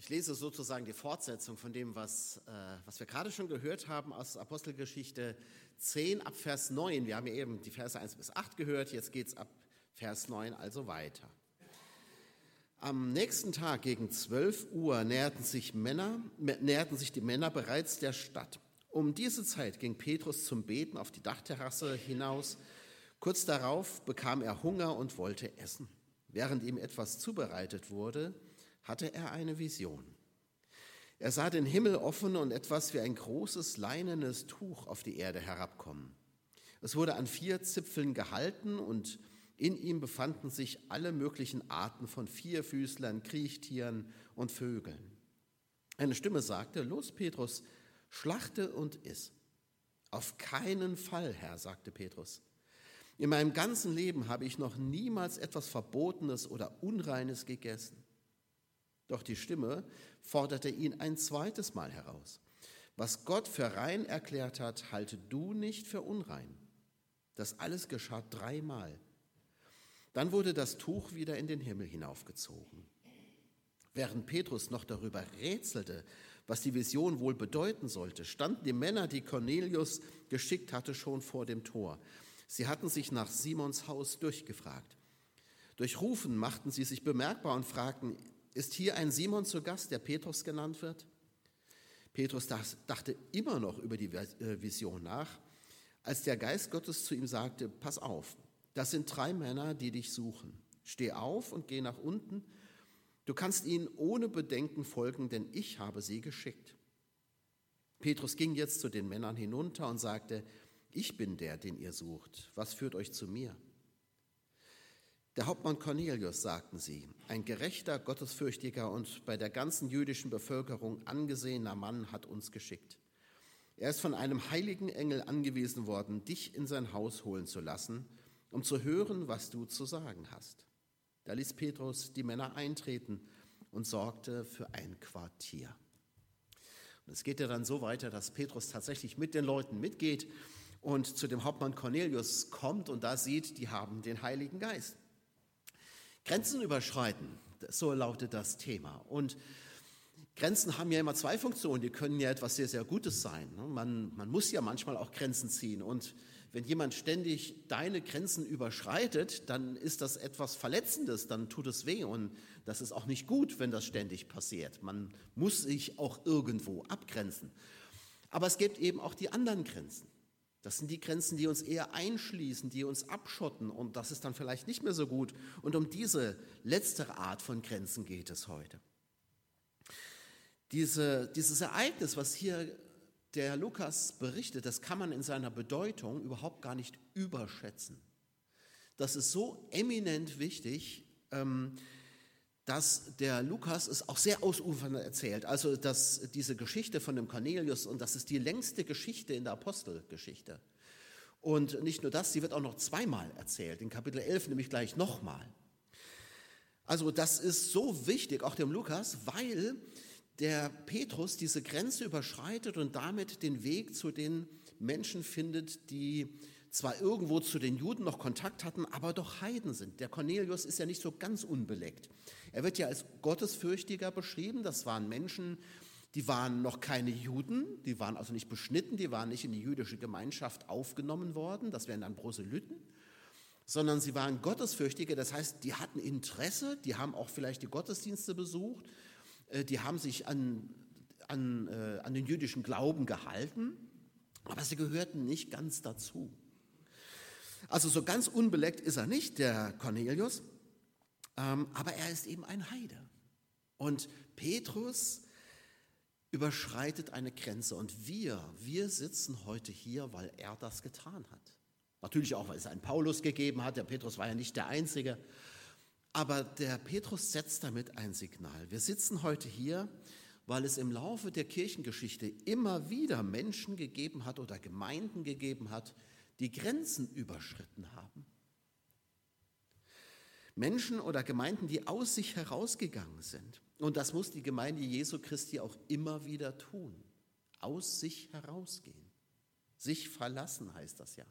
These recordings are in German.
Ich lese sozusagen die Fortsetzung von dem, was, äh, was wir gerade schon gehört haben aus Apostelgeschichte 10 ab Vers 9. Wir haben ja eben die Verse 1 bis 8 gehört, jetzt geht es ab Vers 9 also weiter. Am nächsten Tag gegen 12 Uhr näherten sich, Männer, näherten sich die Männer bereits der Stadt. Um diese Zeit ging Petrus zum Beten auf die Dachterrasse hinaus. Kurz darauf bekam er Hunger und wollte essen. Während ihm etwas zubereitet wurde, hatte er eine Vision. Er sah den Himmel offen und etwas wie ein großes leinenes Tuch auf die Erde herabkommen. Es wurde an vier Zipfeln gehalten und in ihm befanden sich alle möglichen Arten von Vierfüßlern, Kriechtieren und Vögeln. Eine Stimme sagte, Los, Petrus, schlachte und iss. Auf keinen Fall, Herr, sagte Petrus. In meinem ganzen Leben habe ich noch niemals etwas Verbotenes oder Unreines gegessen. Doch die Stimme forderte ihn ein zweites Mal heraus. Was Gott für rein erklärt hat, halte du nicht für unrein. Das alles geschah dreimal. Dann wurde das Tuch wieder in den Himmel hinaufgezogen. Während Petrus noch darüber rätselte, was die Vision wohl bedeuten sollte, standen die Männer, die Cornelius geschickt hatte, schon vor dem Tor. Sie hatten sich nach Simons Haus durchgefragt. Durch Rufen machten sie sich bemerkbar und fragten, ist hier ein Simon zu Gast, der Petrus genannt wird? Petrus dachte immer noch über die äh, Vision nach, als der Geist Gottes zu ihm sagte, pass auf, das sind drei Männer, die dich suchen. Steh auf und geh nach unten. Du kannst ihnen ohne Bedenken folgen, denn ich habe sie geschickt. Petrus ging jetzt zu den Männern hinunter und sagte, ich bin der, den ihr sucht. Was führt euch zu mir? Der Hauptmann Cornelius, sagten sie, ein gerechter, gottesfürchtiger und bei der ganzen jüdischen Bevölkerung angesehener Mann hat uns geschickt. Er ist von einem heiligen Engel angewiesen worden, dich in sein Haus holen zu lassen, um zu hören, was du zu sagen hast. Da ließ Petrus die Männer eintreten und sorgte für ein Quartier. Und es geht ja dann so weiter, dass Petrus tatsächlich mit den Leuten mitgeht und zu dem Hauptmann Cornelius kommt und da sieht, die haben den Heiligen Geist. Grenzen überschreiten, so lautet das Thema. Und Grenzen haben ja immer zwei Funktionen. Die können ja etwas sehr, sehr Gutes sein. Ne? Man, man muss ja manchmal auch Grenzen ziehen. Und wenn jemand ständig deine Grenzen überschreitet, dann ist das etwas Verletzendes, dann tut es weh. Und das ist auch nicht gut, wenn das ständig passiert. Man muss sich auch irgendwo abgrenzen. Aber es gibt eben auch die anderen Grenzen. Das sind die Grenzen, die uns eher einschließen, die uns abschotten und das ist dann vielleicht nicht mehr so gut. Und um diese letztere Art von Grenzen geht es heute. Diese, dieses Ereignis, was hier der Lukas berichtet, das kann man in seiner Bedeutung überhaupt gar nicht überschätzen. Das ist so eminent wichtig, ähm, dass der Lukas es auch sehr ausufernd erzählt. Also dass diese Geschichte von dem Cornelius, und das ist die längste Geschichte in der Apostelgeschichte. Und nicht nur das, sie wird auch noch zweimal erzählt, in Kapitel 11 nämlich gleich nochmal. Also das ist so wichtig, auch dem Lukas, weil der Petrus diese Grenze überschreitet und damit den Weg zu den Menschen findet, die zwar irgendwo zu den Juden noch Kontakt hatten, aber doch Heiden sind. Der Cornelius ist ja nicht so ganz unbeleckt. Er wird ja als Gottesfürchtiger beschrieben. Das waren Menschen, die waren noch keine Juden, die waren also nicht beschnitten, die waren nicht in die jüdische Gemeinschaft aufgenommen worden. Das wären dann Proselyten sondern sie waren Gottesfürchtige, das heißt, die hatten Interesse, die haben auch vielleicht die Gottesdienste besucht, äh, die haben sich an, an, äh, an den jüdischen Glauben gehalten, aber sie gehörten nicht ganz dazu. Also so ganz unbeleckt ist er nicht, der Cornelius, ähm, aber er ist eben ein Heide. Und Petrus überschreitet eine Grenze und wir, wir sitzen heute hier, weil er das getan hat. Natürlich auch, weil es einen Paulus gegeben hat, der Petrus war ja nicht der Einzige, aber der Petrus setzt damit ein Signal. Wir sitzen heute hier, weil es im Laufe der Kirchengeschichte immer wieder Menschen gegeben hat oder Gemeinden gegeben hat, die Grenzen überschritten haben. Menschen oder Gemeinden, die aus sich herausgegangen sind. Und das muss die Gemeinde Jesu Christi auch immer wieder tun. Aus sich herausgehen. Sich verlassen heißt das ja.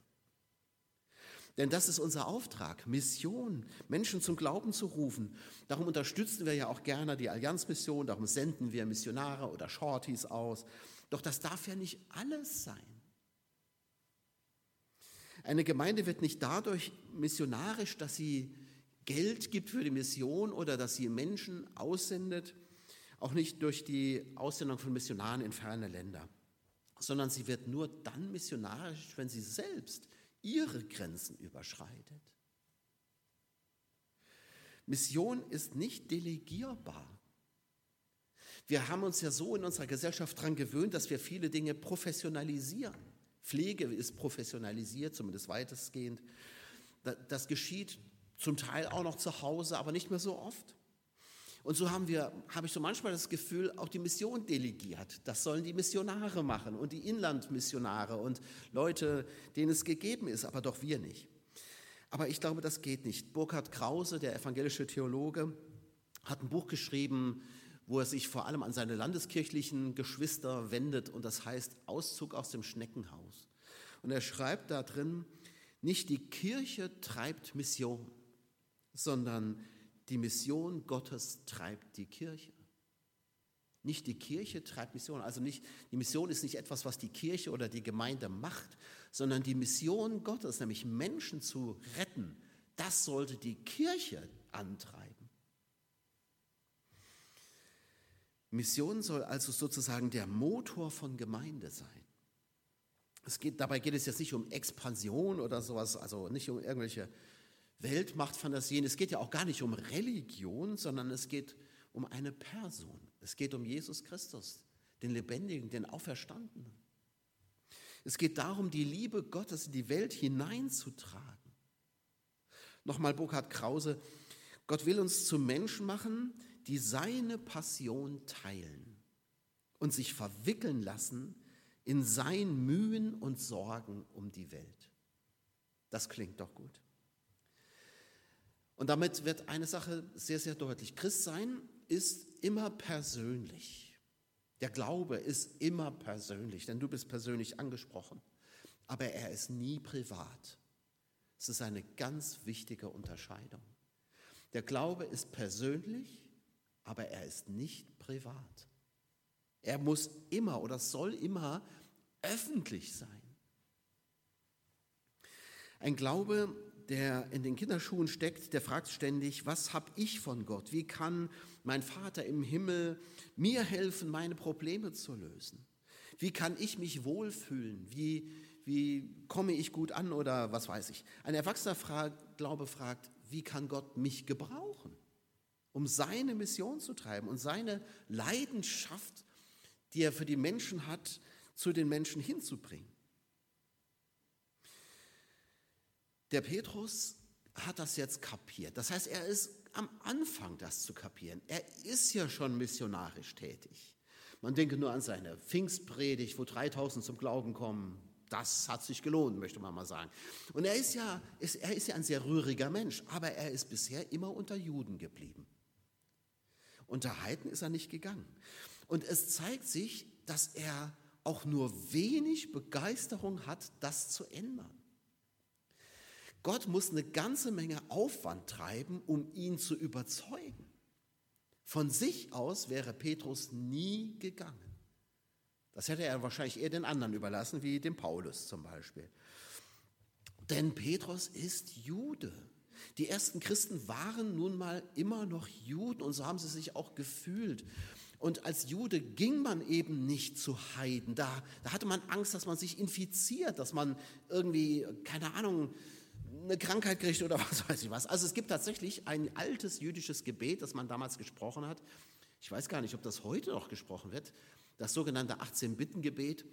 Denn das ist unser Auftrag, Mission, Menschen zum Glauben zu rufen. Darum unterstützen wir ja auch gerne die Allianzmission, darum senden wir Missionare oder Shorties aus. Doch das darf ja nicht alles sein. Eine Gemeinde wird nicht dadurch missionarisch, dass sie Geld gibt für die Mission oder dass sie Menschen aussendet, auch nicht durch die Aussendung von Missionaren in ferne Länder, sondern sie wird nur dann missionarisch, wenn sie selbst ihre Grenzen überschreitet. Mission ist nicht delegierbar. Wir haben uns ja so in unserer Gesellschaft daran gewöhnt, dass wir viele Dinge professionalisieren. Pflege ist professionalisiert, zumindest weitestgehend. Das geschieht zum Teil auch noch zu Hause, aber nicht mehr so oft. Und so haben wir, habe ich so manchmal das Gefühl, auch die Mission delegiert. Das sollen die Missionare machen und die Inlandmissionare und Leute, denen es gegeben ist, aber doch wir nicht. Aber ich glaube, das geht nicht. Burkhard Krause, der evangelische Theologe, hat ein Buch geschrieben, wo er sich vor allem an seine landeskirchlichen Geschwister wendet und das heißt Auszug aus dem Schneckenhaus. Und er schreibt da drin, nicht die Kirche treibt Mission, sondern die Mission Gottes treibt die Kirche. Nicht die Kirche treibt Mission. Also nicht, die Mission ist nicht etwas, was die Kirche oder die Gemeinde macht, sondern die Mission Gottes, nämlich Menschen zu retten, das sollte die Kirche antreiben. Mission soll also sozusagen der Motor von Gemeinde sein. Es geht, dabei geht es jetzt nicht um Expansion oder sowas, also nicht um irgendwelche Weltmachtfantasien. Es geht ja auch gar nicht um Religion, sondern es geht um eine Person. Es geht um Jesus Christus, den Lebendigen, den Auferstandenen. Es geht darum, die Liebe Gottes in die Welt hineinzutragen. Nochmal Burkhard Krause, Gott will uns zu Menschen machen, die seine Passion teilen und sich verwickeln lassen in sein Mühen und Sorgen um die Welt. Das klingt doch gut. Und damit wird eine Sache sehr, sehr deutlich. Christsein ist immer persönlich. Der Glaube ist immer persönlich, denn du bist persönlich angesprochen. Aber er ist nie privat. Es ist eine ganz wichtige Unterscheidung. Der Glaube ist persönlich, aber er ist nicht privat. Er muss immer oder soll immer öffentlich sein. Ein Glaube, der in den Kinderschuhen steckt, der fragt ständig, was habe ich von Gott? Wie kann mein Vater im Himmel mir helfen, meine Probleme zu lösen? Wie kann ich mich wohlfühlen? Wie, wie komme ich gut an oder was weiß ich? Ein erwachsener Glaube fragt, wie kann Gott mich gebrauchen, um seine Mission zu treiben und seine Leidenschaft, die er für die Menschen hat, zu den Menschen hinzubringen? Der Petrus hat das jetzt kapiert. Das heißt, er ist am Anfang, das zu kapieren. Er ist ja schon missionarisch tätig. Man denke nur an seine Pfingstpredigt, wo 3000 zum Glauben kommen. Das hat sich gelohnt, möchte man mal sagen. Und er ist ja, ist, er ist ja ein sehr rühriger Mensch, aber er ist bisher immer unter Juden geblieben. Unter Heiden ist er nicht gegangen. Und es zeigt sich, dass er auch nur wenig Begeisterung hat, das zu ändern. Gott muss eine ganze Menge Aufwand treiben, um ihn zu überzeugen. Von sich aus wäre Petrus nie gegangen. Das hätte er wahrscheinlich eher den anderen überlassen, wie dem Paulus zum Beispiel. Denn Petrus ist Jude. Die ersten Christen waren nun mal immer noch Juden und so haben sie sich auch gefühlt. Und als Jude ging man eben nicht zu Heiden. Da, da hatte man Angst, dass man sich infiziert, dass man irgendwie, keine Ahnung, eine Krankheit kriegt oder was weiß ich was. Also es gibt tatsächlich ein altes jüdisches Gebet, das man damals gesprochen hat. Ich weiß gar nicht, ob das heute noch gesprochen wird. Das sogenannte 18-Bitten-Gebet,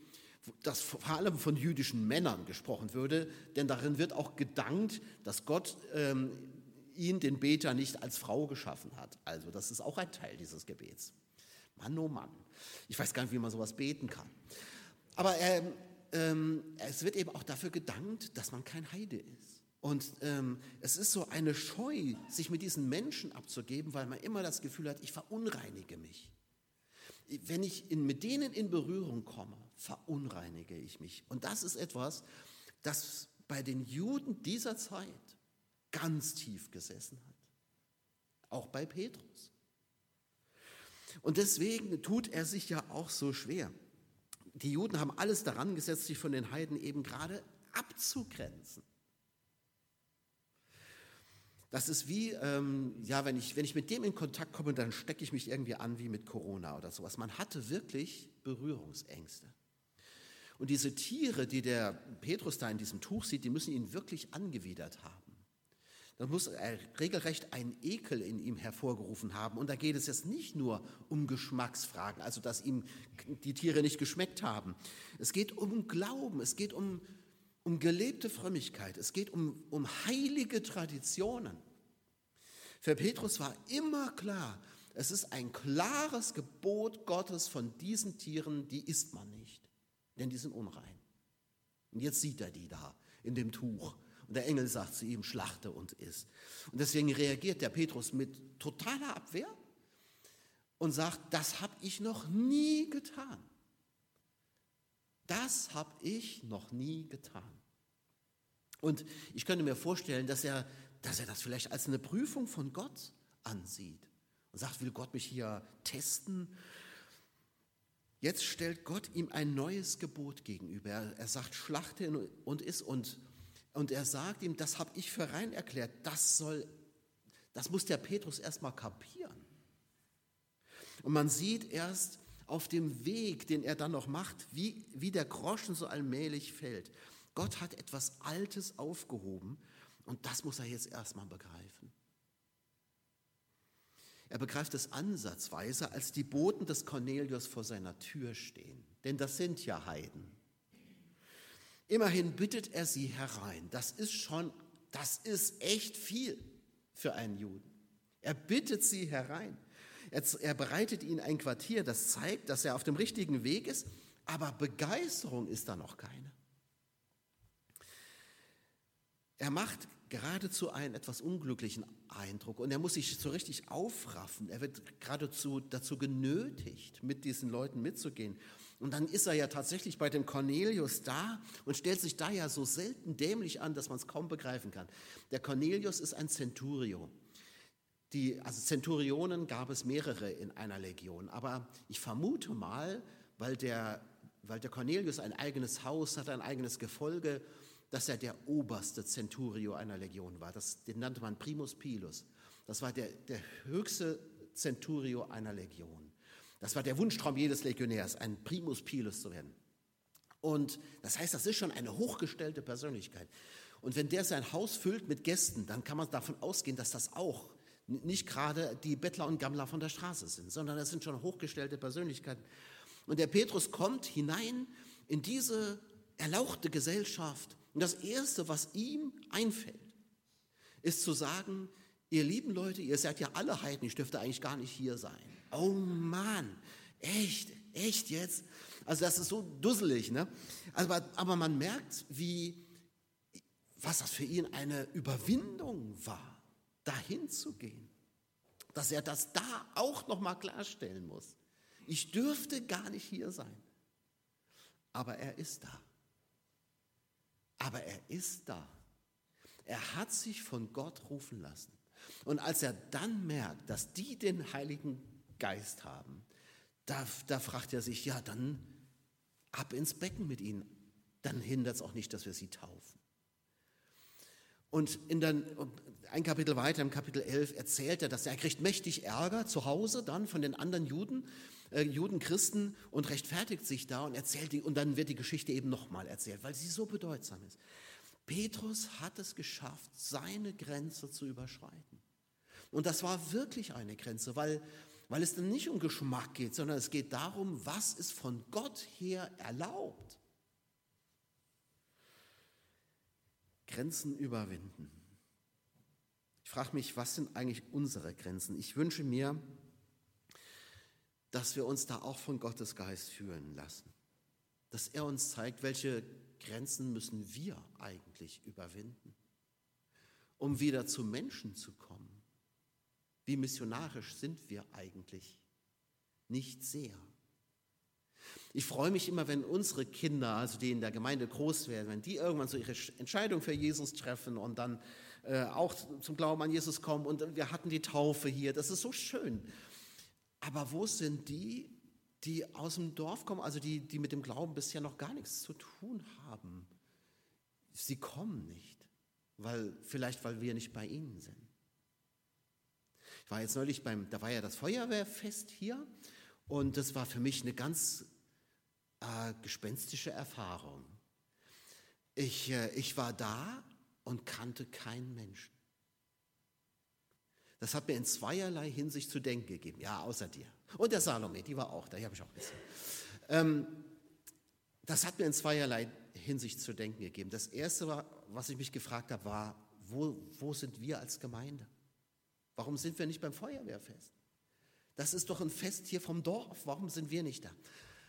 das vor allem von jüdischen Männern gesprochen würde, denn darin wird auch gedankt, dass Gott ähm, ihn, den Beter, nicht als Frau geschaffen hat. Also das ist auch ein Teil dieses Gebets. Mann, oh Mann. Ich weiß gar nicht, wie man sowas beten kann. Aber ähm, ähm, es wird eben auch dafür gedankt, dass man kein Heide ist. Und ähm, es ist so eine Scheu, sich mit diesen Menschen abzugeben, weil man immer das Gefühl hat, ich verunreinige mich. Wenn ich in, mit denen in Berührung komme, verunreinige ich mich. Und das ist etwas, das bei den Juden dieser Zeit ganz tief gesessen hat. Auch bei Petrus. Und deswegen tut er sich ja auch so schwer. Die Juden haben alles daran gesetzt, sich von den Heiden eben gerade abzugrenzen. Das ist wie, ähm, ja, wenn ich, wenn ich mit dem in Kontakt komme, dann stecke ich mich irgendwie an wie mit Corona oder sowas. Man hatte wirklich Berührungsängste. Und diese Tiere, die der Petrus da in diesem Tuch sieht, die müssen ihn wirklich angewidert haben. Da muss er regelrecht einen Ekel in ihm hervorgerufen haben. Und da geht es jetzt nicht nur um Geschmacksfragen, also dass ihm die Tiere nicht geschmeckt haben. Es geht um Glauben, es geht um, um gelebte Frömmigkeit, es geht um, um heilige Traditionen. Für Petrus war immer klar, es ist ein klares Gebot Gottes von diesen Tieren, die isst man nicht, denn die sind unrein. Und jetzt sieht er die da in dem Tuch. Und der Engel sagt zu ihm, schlachte und iss. Und deswegen reagiert der Petrus mit totaler Abwehr und sagt, das habe ich noch nie getan. Das habe ich noch nie getan. Und ich könnte mir vorstellen, dass er, dass er das vielleicht als eine Prüfung von Gott ansieht und sagt, will Gott mich hier testen? Jetzt stellt Gott ihm ein neues Gebot gegenüber. Er, er sagt, schlachte und iss und und er sagt ihm, das habe ich für rein erklärt. Das soll, das muss der Petrus erstmal kapieren. Und man sieht erst auf dem Weg, den er dann noch macht, wie, wie der Groschen so allmählich fällt. Gott hat etwas Altes aufgehoben und das muss er jetzt erstmal begreifen. Er begreift es ansatzweise, als die Boten des Cornelius vor seiner Tür stehen. Denn das sind ja Heiden. Immerhin bittet er sie herein. Das ist schon, das ist echt viel für einen Juden. Er bittet sie herein. Er, er bereitet ihnen ein Quartier, das zeigt, dass er auf dem richtigen Weg ist, aber Begeisterung ist da noch keine. Er macht geradezu einen etwas unglücklichen Eindruck und er muss sich so richtig aufraffen. Er wird geradezu dazu genötigt, mit diesen Leuten mitzugehen. Und dann ist er ja tatsächlich bei dem Cornelius da und stellt sich da ja so selten dämlich an, dass man es kaum begreifen kann. Der Cornelius ist ein Centurio. Die, also Zenturionen gab es mehrere in einer Legion, aber ich vermute mal, weil der, weil der Cornelius ein eigenes Haus hat, ein eigenes Gefolge, dass er der oberste Centurio einer Legion war. Das, den nannte man Primus Pilus. Das war der, der höchste Centurio einer Legion. Das war der Wunschtraum jedes Legionärs, ein Primus Pilus zu werden. Und das heißt, das ist schon eine hochgestellte Persönlichkeit. Und wenn der sein Haus füllt mit Gästen, dann kann man davon ausgehen, dass das auch nicht gerade die Bettler und Gammler von der Straße sind, sondern das sind schon hochgestellte Persönlichkeiten. Und der Petrus kommt hinein in diese erlauchte Gesellschaft. Und das Erste, was ihm einfällt, ist zu sagen, ihr lieben Leute, ihr seid ja alle Heiden, ich dürfte eigentlich gar nicht hier sein. Oh Mann, echt, echt jetzt? Also das ist so dusselig, ne? Aber, aber man merkt, wie, was das für ihn eine Überwindung war, dahin zu gehen. Dass er das da auch noch mal klarstellen muss. Ich dürfte gar nicht hier sein. Aber er ist da. Aber er ist da. Er hat sich von Gott rufen lassen. Und als er dann merkt, dass die den Heiligen Geist haben, da, da fragt er sich, ja, dann ab ins Becken mit ihnen. Dann hindert es auch nicht, dass wir sie taufen. Und in den, ein Kapitel weiter, im Kapitel 11, erzählt er, dass er kriegt mächtig Ärger zu Hause dann von den anderen Juden, äh, Juden, Christen und rechtfertigt sich da und erzählt die, und dann wird die Geschichte eben nochmal erzählt, weil sie so bedeutsam ist. Petrus hat es geschafft, seine Grenze zu überschreiten. Und das war wirklich eine Grenze, weil weil es dann nicht um Geschmack geht, sondern es geht darum, was ist von Gott her erlaubt. Grenzen überwinden. Ich frage mich, was sind eigentlich unsere Grenzen? Ich wünsche mir, dass wir uns da auch von Gottes Geist führen lassen. Dass er uns zeigt, welche Grenzen müssen wir eigentlich überwinden, um wieder zu Menschen zu kommen wie missionarisch sind wir eigentlich? Nicht sehr. Ich freue mich immer, wenn unsere Kinder, also die in der Gemeinde groß werden, wenn die irgendwann so ihre Entscheidung für Jesus treffen und dann äh, auch zum Glauben an Jesus kommen. Und wir hatten die Taufe hier. Das ist so schön. Aber wo sind die, die aus dem Dorf kommen, also die, die mit dem Glauben bisher noch gar nichts zu tun haben? Sie kommen nicht, weil, vielleicht weil wir nicht bei ihnen sind. Ich war jetzt neulich beim, da war ja das Feuerwehrfest hier und das war für mich eine ganz äh, gespenstische Erfahrung. Ich, äh, ich war da und kannte keinen Menschen. Das hat mir in zweierlei Hinsicht zu denken gegeben. Ja, außer dir. Und der Salome, die war auch da, die habe ich auch gesehen. Ähm, das hat mir in zweierlei Hinsicht zu denken gegeben. Das Erste, war, was ich mich gefragt habe, war, wo, wo sind wir als Gemeinde? Warum sind wir nicht beim Feuerwehrfest? Das ist doch ein Fest hier vom Dorf. Warum sind wir nicht da?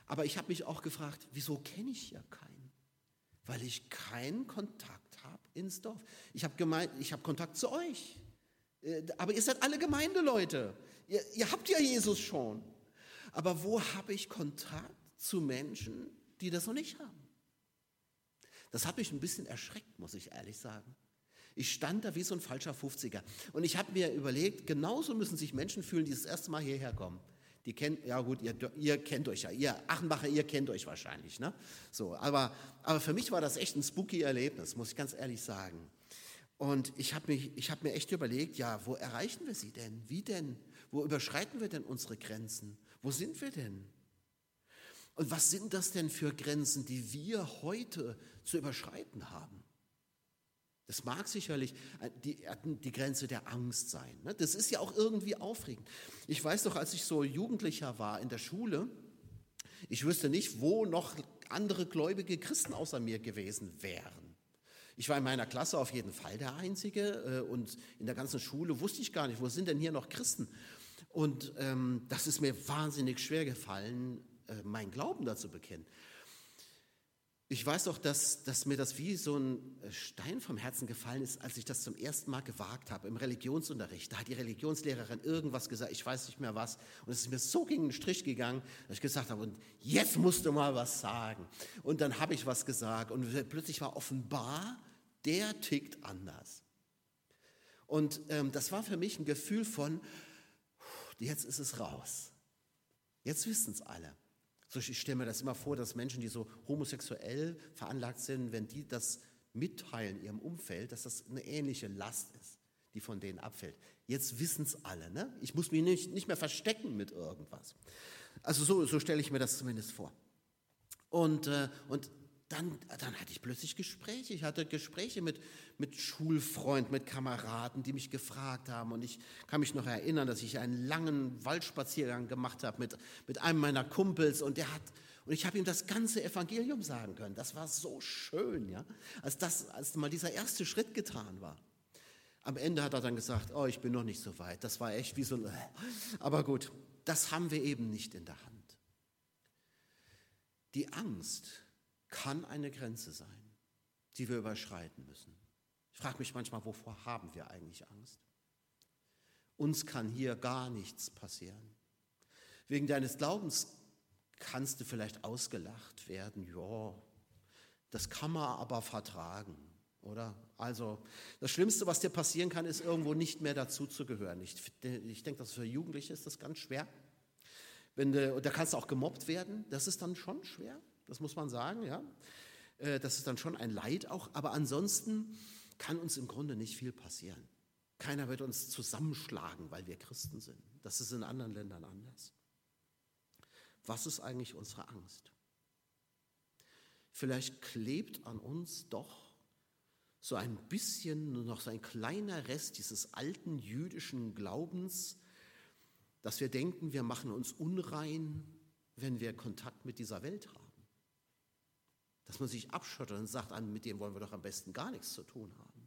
Aber ich habe mich auch gefragt, wieso kenne ich hier keinen? Weil ich keinen Kontakt habe ins Dorf. Ich habe hab Kontakt zu euch. Äh, aber ihr seid alle Gemeindeleute. Ihr, ihr habt ja Jesus schon. Aber wo habe ich Kontakt zu Menschen, die das noch nicht haben? Das hat mich ein bisschen erschreckt, muss ich ehrlich sagen. Ich stand da wie so ein falscher 50er. Und ich habe mir überlegt, genauso müssen sich Menschen fühlen, die das erste Mal hierher kommen die kennt, ja gut, ihr, ihr, kennt euch ja, ihr Achenbacher, ihr kennt euch wahrscheinlich, ne? So, aber, aber für mich war das echt ein spooky Erlebnis, muss ich ganz ehrlich sagen. Und ich habe hab mir echt überlegt, ja, wo erreichen wir sie denn? Wie denn? Wo überschreiten wir denn unsere Grenzen? Wo sind wir denn? Und was sind das denn für Grenzen, die wir heute zu überschreiten haben? Das mag sicherlich äh, die, die Grenze der Angst sein. Ne? Das ist ja auch irgendwie aufregend. Ich weiß doch, als ich so Jugendlicher war in der Schule, ich wüsste nicht, wo noch andere gläubige Christen außer mir gewesen wären. Ich war in meiner Klasse auf jeden Fall der Einzige äh, und in der ganzen Schule wusste ich gar nicht, wo sind denn hier noch Christen? Und ähm, das ist mir wahnsinnig schwer gefallen, äh, meinen Glauben dazu bekennen. Ich weiß doch, dass, dass mir das wie so ein Stein vom Herzen gefallen ist, als ich das zum ersten Mal gewagt habe im Religionsunterricht. Da hat die Religionslehrerin irgendwas gesagt, ich weiß nicht mehr was. Und es ist mir so gegen den Strich gegangen, dass ich gesagt habe, und jetzt musst du mal was sagen. Und dann habe ich was gesagt und plötzlich war offenbar, der tickt anders. Und ähm, das war für mich ein Gefühl von, jetzt ist es raus. Jetzt wissen es alle. So, ich stelle mir das immer vor, dass Menschen, die so homosexuell veranlagt sind, wenn die das mitteilen ihrem Umfeld, dass das eine ähnliche Last ist, die von denen abfällt. Jetzt wissen es alle. Ne? Ich muss mich nicht, nicht mehr verstecken mit irgendwas. Also so, so stelle ich mir das zumindest vor. Und, äh, und dann, dann hatte ich plötzlich Gespräche. Ich hatte Gespräche mit, mit Schulfreunden, mit Kameraden, die mich gefragt haben. Und ich kann mich noch erinnern, dass ich einen langen Waldspaziergang gemacht habe mit, mit einem meiner Kumpels. Und der hat, und ich habe ihm das ganze Evangelium sagen können. Das war so schön, ja, als, das, als mal dieser erste Schritt getan war. Am Ende hat er dann gesagt, oh, ich bin noch nicht so weit. Das war echt wie so ein, aber gut, das haben wir eben nicht in der Hand. Die Angst, kann eine Grenze sein, die wir überschreiten müssen. Ich frage mich manchmal, wovor haben wir eigentlich Angst? Uns kann hier gar nichts passieren. Wegen deines Glaubens kannst du vielleicht ausgelacht werden. Ja, das kann man aber vertragen, oder? Also das Schlimmste, was dir passieren kann, ist irgendwo nicht mehr dazu zu gehören. Ich, ich denke, dass für Jugendliche ist das ganz schwer. Wenn du, da kannst du auch gemobbt werden. Das ist dann schon schwer. Das muss man sagen, ja. Äh, das ist dann schon ein Leid auch, aber ansonsten kann uns im Grunde nicht viel passieren. Keiner wird uns zusammenschlagen, weil wir Christen sind. Das ist in anderen Ländern anders. Was ist eigentlich unsere Angst? Vielleicht klebt an uns doch so ein bisschen nur noch so ein kleiner Rest dieses alten jüdischen Glaubens, dass wir denken, wir machen uns unrein, wenn wir Kontakt mit dieser Welt haben dass man sich abschottet und sagt, mit dem wollen wir doch am besten gar nichts zu tun haben.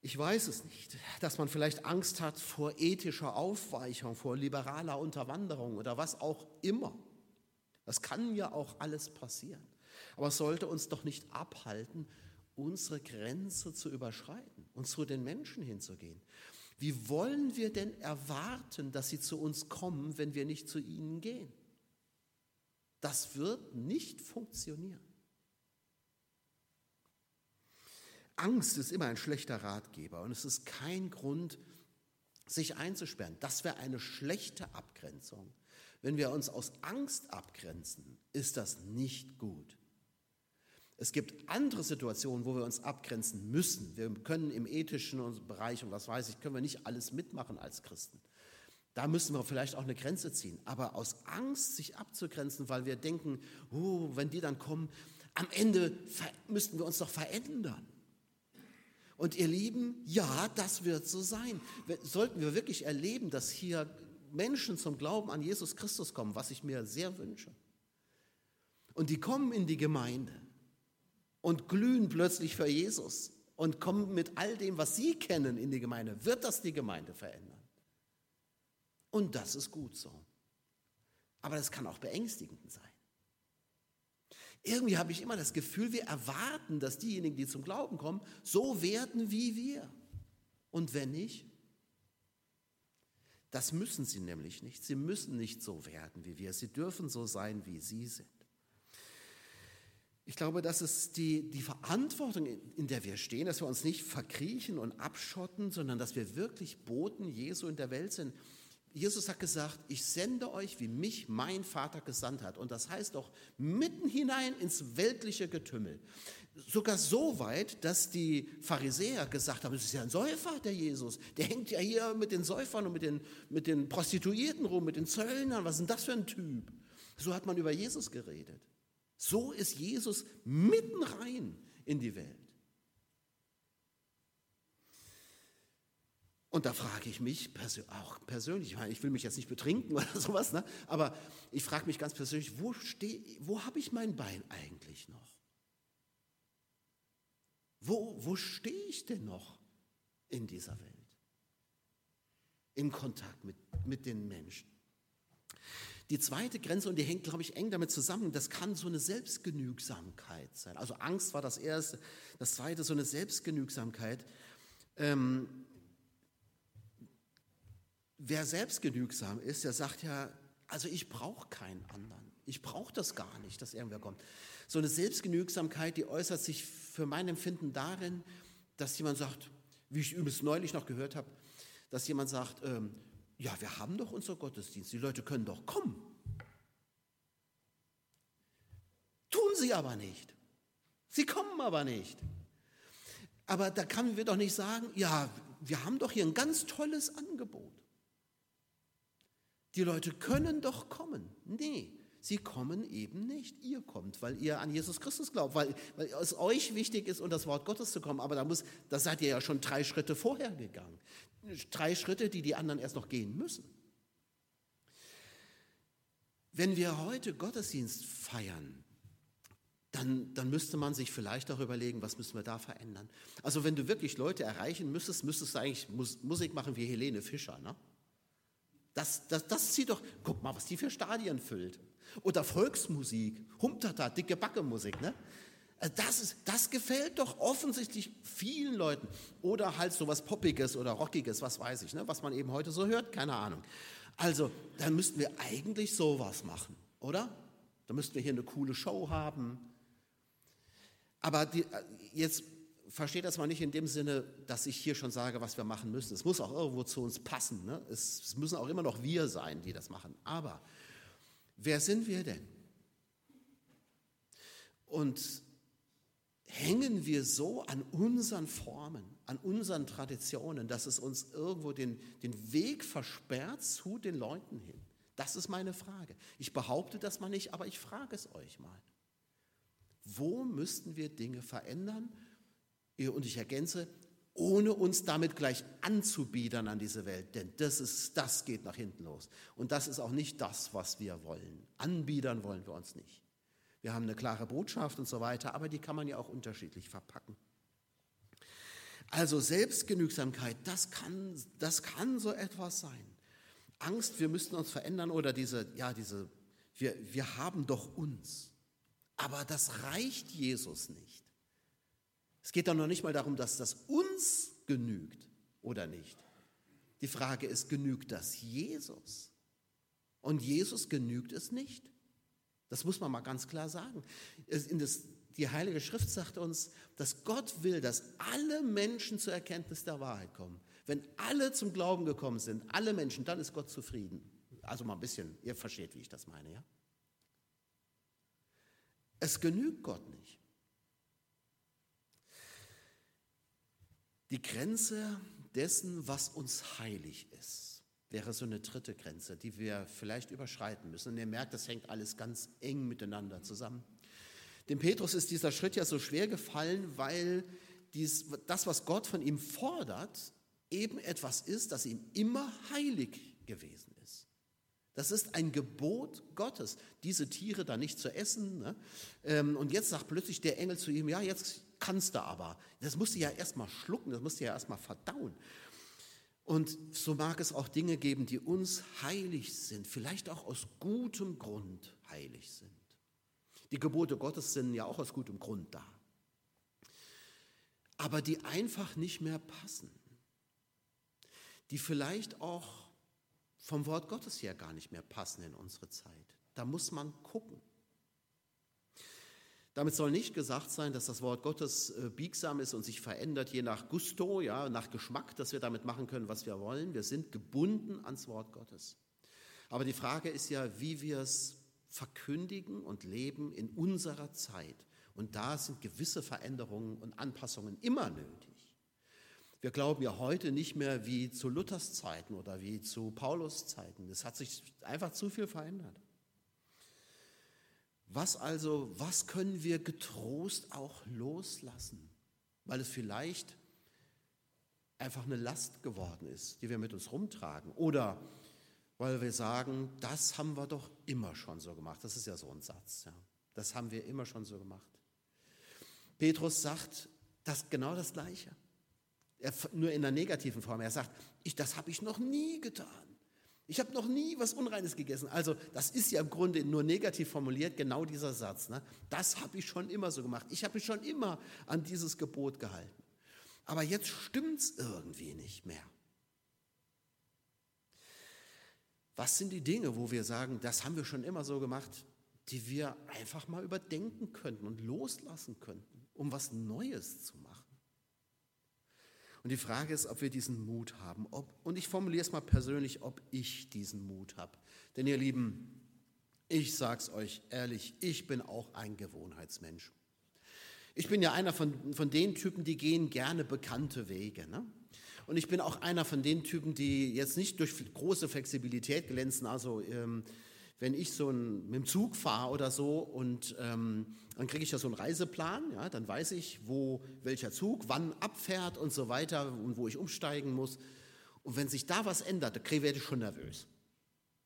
Ich weiß es nicht, dass man vielleicht Angst hat vor ethischer Aufweichung, vor liberaler Unterwanderung oder was auch immer. Das kann ja auch alles passieren. Aber es sollte uns doch nicht abhalten, unsere Grenze zu überschreiten und zu den Menschen hinzugehen. Wie wollen wir denn erwarten, dass sie zu uns kommen, wenn wir nicht zu ihnen gehen? Das wird nicht funktionieren. Angst ist immer ein schlechter Ratgeber und es ist kein Grund, sich einzusperren. Das wäre eine schlechte Abgrenzung. Wenn wir uns aus Angst abgrenzen, ist das nicht gut. Es gibt andere Situationen, wo wir uns abgrenzen müssen. Wir können im ethischen Bereich und was weiß ich, können wir nicht alles mitmachen als Christen. Da müssen wir vielleicht auch eine Grenze ziehen. Aber aus Angst, sich abzugrenzen, weil wir denken, oh, wenn die dann kommen, am Ende müssten wir uns doch verändern. Und ihr Lieben, ja, das wird so sein. Sollten wir wirklich erleben, dass hier Menschen zum Glauben an Jesus Christus kommen, was ich mir sehr wünsche. Und die kommen in die Gemeinde und glühen plötzlich für Jesus und kommen mit all dem, was sie kennen, in die Gemeinde, wird das die Gemeinde verändern. Und das ist gut so. Aber das kann auch beängstigend sein. Irgendwie habe ich immer das Gefühl, wir erwarten, dass diejenigen, die zum Glauben kommen, so werden wie wir. Und wenn nicht, das müssen sie nämlich nicht. Sie müssen nicht so werden wie wir. Sie dürfen so sein, wie sie sind. Ich glaube, das ist die, die Verantwortung, in der wir stehen, dass wir uns nicht verkriechen und abschotten, sondern dass wir wirklich Boten Jesu in der Welt sind. Jesus hat gesagt, ich sende euch, wie mich mein Vater gesandt hat. Und das heißt auch mitten hinein ins weltliche Getümmel. Sogar so weit, dass die Pharisäer gesagt haben, es ist ja ein Säufer, der Jesus. Der hängt ja hier mit den Säufern und mit den, mit den Prostituierten rum, mit den Zöllnern. Was ist denn das für ein Typ? So hat man über Jesus geredet. So ist Jesus mitten rein in die Welt. Und da frage ich mich persö auch persönlich, ich, meine, ich will mich jetzt nicht betrinken oder sowas, ne? aber ich frage mich ganz persönlich, wo, wo habe ich mein Bein eigentlich noch? Wo, wo stehe ich denn noch in dieser Welt? Im Kontakt mit, mit den Menschen. Die zweite Grenze, und die hängt, glaube ich, eng damit zusammen, das kann so eine Selbstgenügsamkeit sein. Also Angst war das erste. Das zweite, so eine Selbstgenügsamkeit. Ähm, wer selbstgenügsam ist, der sagt ja, also ich brauche keinen anderen. Ich brauche das gar nicht, dass irgendwer kommt. So eine Selbstgenügsamkeit, die äußert sich für mein Empfinden darin, dass jemand sagt, wie ich übrigens neulich noch gehört habe, dass jemand sagt, ähm, ja, wir haben doch unser Gottesdienst, die Leute können doch kommen. Tun sie aber nicht. Sie kommen aber nicht. Aber da können wir doch nicht sagen, ja, wir haben doch hier ein ganz tolles Angebot. Die Leute können doch kommen. Nee, sie kommen eben nicht. Ihr kommt, weil ihr an Jesus Christus glaubt, weil, weil es euch wichtig ist, unter das Wort Gottes zu kommen. Aber da, muss, da seid ihr ja schon drei Schritte vorher gegangen. Drei Schritte, die die anderen erst noch gehen müssen. Wenn wir heute Gottesdienst feiern, dann, dann müsste man sich vielleicht auch überlegen, was müssen wir da verändern. Also wenn du wirklich Leute erreichen müsstest, müsstest du eigentlich Musik machen wie Helene Fischer. Ne? Das, das, das zieht doch, guck mal, was die für Stadien füllt. Oder Volksmusik, Humtata, dicke Backe-Musik. Ne? Äh, das, ist, das gefällt doch offensichtlich vielen Leuten. Oder halt so was Poppiges oder Rockiges, was weiß ich, ne? was man eben heute so hört, keine Ahnung. Also, dann müssten wir eigentlich sowas machen, oder? Da müssten wir hier eine coole Show haben. Aber die, äh, jetzt versteht das mal nicht in dem Sinne, dass ich hier schon sage, was wir machen müssen. Es muss auch irgendwo zu uns passen. Ne? Es, es müssen auch immer noch wir sein, die das machen. Aber wer sind wir denn? Und hängen wir so an unseren Formen, an unseren Traditionen, dass es uns irgendwo den, den Weg versperrt zu den Leuten hin? Das ist meine Frage. Ich behaupte das mal nicht, aber ich frage es euch mal. Wo müssten wir Dinge verändern? Und ich ergänze, ohne uns damit gleich anzubiedern an diese Welt, denn das, ist, das geht nach hinten los. Und das ist auch nicht das, was wir wollen. Anbiedern wollen wir uns nicht. Wir haben eine klare Botschaft und so weiter, aber die kann man ja auch unterschiedlich verpacken. Also Selbstgenügsamkeit, das kann, das kann so etwas sein. Angst, wir müssten uns verändern oder diese, ja, diese, wir, wir haben doch uns. Aber das reicht Jesus nicht. Es geht doch noch nicht mal darum, dass das uns genügt oder nicht. Die Frage ist, genügt das Jesus? Und Jesus genügt es nicht. Das muss man mal ganz klar sagen. Die Heilige Schrift sagt uns, dass Gott will, dass alle Menschen zur Erkenntnis der Wahrheit kommen. Wenn alle zum Glauben gekommen sind, alle Menschen, dann ist Gott zufrieden. Also mal ein bisschen, ihr versteht, wie ich das meine, ja? Es genügt Gott nicht. Die Grenze dessen, was uns heilig ist, wäre so eine dritte Grenze, die wir vielleicht überschreiten müssen. Und ihr merkt, das hängt alles ganz eng miteinander zusammen. Dem Petrus ist dieser Schritt ja so schwer gefallen, weil dies, das, was Gott von ihm fordert, eben etwas ist, das ihm immer heilig gewesen ist. Das ist ein Gebot Gottes, diese Tiere da nicht zu essen. Ne? Ähm, und jetzt sagt plötzlich der Engel zu ihm, ja, jetzt kannst du aber. Das musst du ja erstmal schlucken, das musst du ja erstmal verdauen. Und so mag es auch Dinge geben, die uns heilig sind, vielleicht auch aus gutem Grund heilig sind. Die Gebote Gottes sind ja auch aus gutem Grund da. Aber die einfach nicht mehr passen. Die vielleicht auch vom Wort Gottes her gar nicht mehr passen in unsere Zeit. Da muss man gucken. Damit soll nicht gesagt sein, dass das Wort Gottes äh, biegsam ist und sich verändert, je nach Gusto, ja, nach Geschmack, dass wir damit machen können, was wir wollen. Wir sind gebunden ans Wort Gottes. Aber die Frage ist ja, wie wir es verkündigen und leben in unserer Zeit. Und da sind gewisse Veränderungen und Anpassungen immer nötig. Wir glauben ja heute nicht mehr wie zu Luthers Zeiten oder wie zu Paulus Zeiten. Es hat sich einfach zu viel verändert. Was also, was können wir getrost auch loslassen, weil es vielleicht einfach eine Last geworden ist, die wir mit uns rumtragen oder weil wir sagen, das haben wir doch immer schon so gemacht. Das ist ja so ein Satz. Ja. Das haben wir immer schon so gemacht. Petrus sagt das genau das Gleiche. Er, nur in der negativen Form. Er sagt, ich, das habe ich noch nie getan. Ich habe noch nie was Unreines gegessen. Also das ist ja im Grunde nur negativ formuliert, genau dieser Satz. Ne? Das habe ich schon immer so gemacht. Ich habe mich schon immer an dieses Gebot gehalten. Aber jetzt stimmt es irgendwie nicht mehr. Was sind die Dinge, wo wir sagen, das haben wir schon immer so gemacht, die wir einfach mal überdenken könnten und loslassen könnten, um was Neues zu machen? Und die Frage ist, ob wir diesen Mut haben. Ob, und ich formuliere es mal persönlich, ob ich diesen Mut habe. Denn ihr Lieben, ich sage es euch ehrlich, ich bin auch ein Gewohnheitsmensch. Ich bin ja einer von, von den Typen, die gehen gerne bekannte Wege. Ne? Und ich bin auch einer von den Typen, die jetzt nicht durch große Flexibilität glänzen. Also ähm, wenn ich so ein, mit dem Zug fahre oder so und ähm, dann kriege ich ja so einen Reiseplan, ja, dann weiß ich, wo welcher Zug wann abfährt und so weiter und wo ich umsteigen muss. Und wenn sich da was ändert, dann werde ich schon nervös.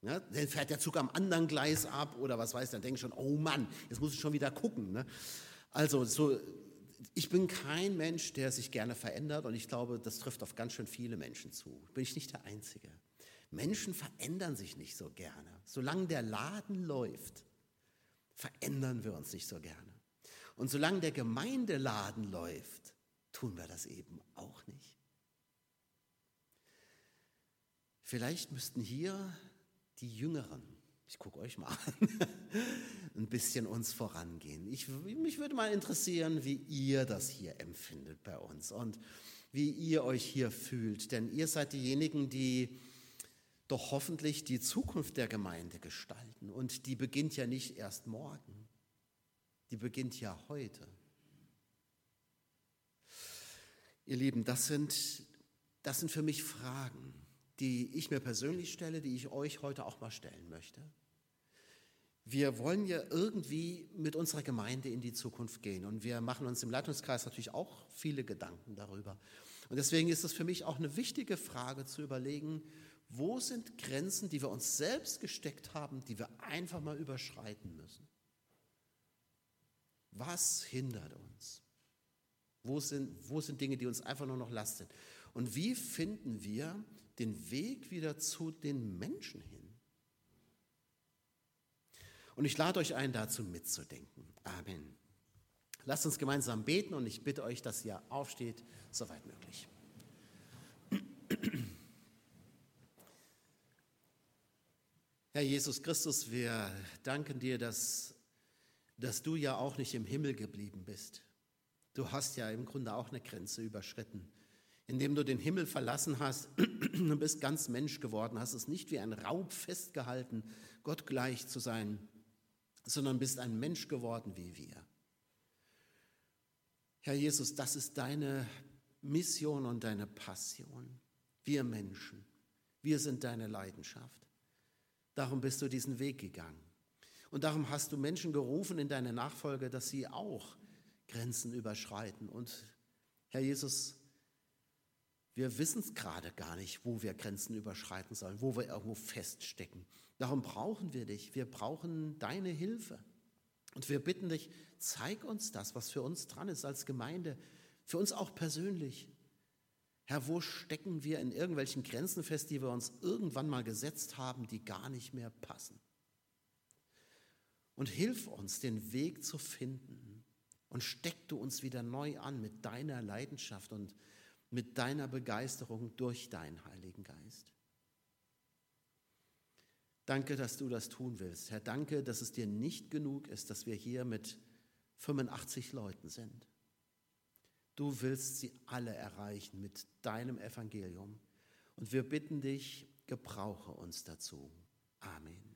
Ja, dann fährt der Zug am anderen Gleis ab oder was weiß, ich, dann denke ich schon, oh Mann, jetzt muss ich schon wieder gucken. Ne? Also so ich bin kein Mensch, der sich gerne verändert und ich glaube, das trifft auf ganz schön viele Menschen zu. Bin ich nicht der Einzige. Menschen verändern sich nicht so gerne. Solange der Laden läuft, verändern wir uns nicht so gerne. Und solange der Gemeindeladen läuft, tun wir das eben auch nicht. Vielleicht müssten hier die Jüngeren ich gucke euch mal an, ein bisschen uns vorangehen. Ich, mich würde mal interessieren, wie ihr das hier empfindet bei uns und wie ihr euch hier fühlt. Denn ihr seid diejenigen, die doch hoffentlich die Zukunft der Gemeinde gestalten. Und die beginnt ja nicht erst morgen, die beginnt ja heute. Ihr Lieben, das sind, das sind für mich Fragen, die ich mir persönlich stelle, die ich euch heute auch mal stellen möchte. Wir wollen ja irgendwie mit unserer Gemeinde in die Zukunft gehen und wir machen uns im Leitungskreis natürlich auch viele Gedanken darüber. Und deswegen ist es für mich auch eine wichtige Frage zu überlegen, wo sind Grenzen, die wir uns selbst gesteckt haben, die wir einfach mal überschreiten müssen? Was hindert uns? Wo sind, wo sind Dinge, die uns einfach nur noch lasten? Und wie finden wir den Weg wieder zu den Menschen hin? Und ich lade euch ein, dazu mitzudenken. Amen. Lasst uns gemeinsam beten und ich bitte euch, dass ihr aufsteht, soweit möglich. Herr Jesus Christus, wir danken dir, dass dass du ja auch nicht im Himmel geblieben bist. Du hast ja im Grunde auch eine Grenze überschritten. Indem du den Himmel verlassen hast und bist ganz Mensch geworden, hast es nicht wie ein Raub festgehalten, Gott gleich zu sein, sondern bist ein Mensch geworden wie wir. Herr Jesus, das ist deine Mission und deine Passion. Wir Menschen, wir sind deine Leidenschaft. Darum bist du diesen Weg gegangen. Und darum hast du Menschen gerufen in deine Nachfolge, dass sie auch Grenzen überschreiten. Und Herr Jesus, wir wissen es gerade gar nicht, wo wir Grenzen überschreiten sollen, wo wir irgendwo feststecken. Darum brauchen wir dich. Wir brauchen deine Hilfe. Und wir bitten dich, zeig uns das, was für uns dran ist als Gemeinde, für uns auch persönlich. Herr, wo stecken wir in irgendwelchen Grenzen fest, die wir uns irgendwann mal gesetzt haben, die gar nicht mehr passen? Und hilf uns, den Weg zu finden. Und steck du uns wieder neu an mit deiner Leidenschaft und mit deiner Begeisterung durch deinen Heiligen Geist. Danke, dass du das tun willst. Herr, danke, dass es dir nicht genug ist, dass wir hier mit 85 Leuten sind. Du willst sie alle erreichen mit deinem Evangelium. Und wir bitten dich, gebrauche uns dazu. Amen.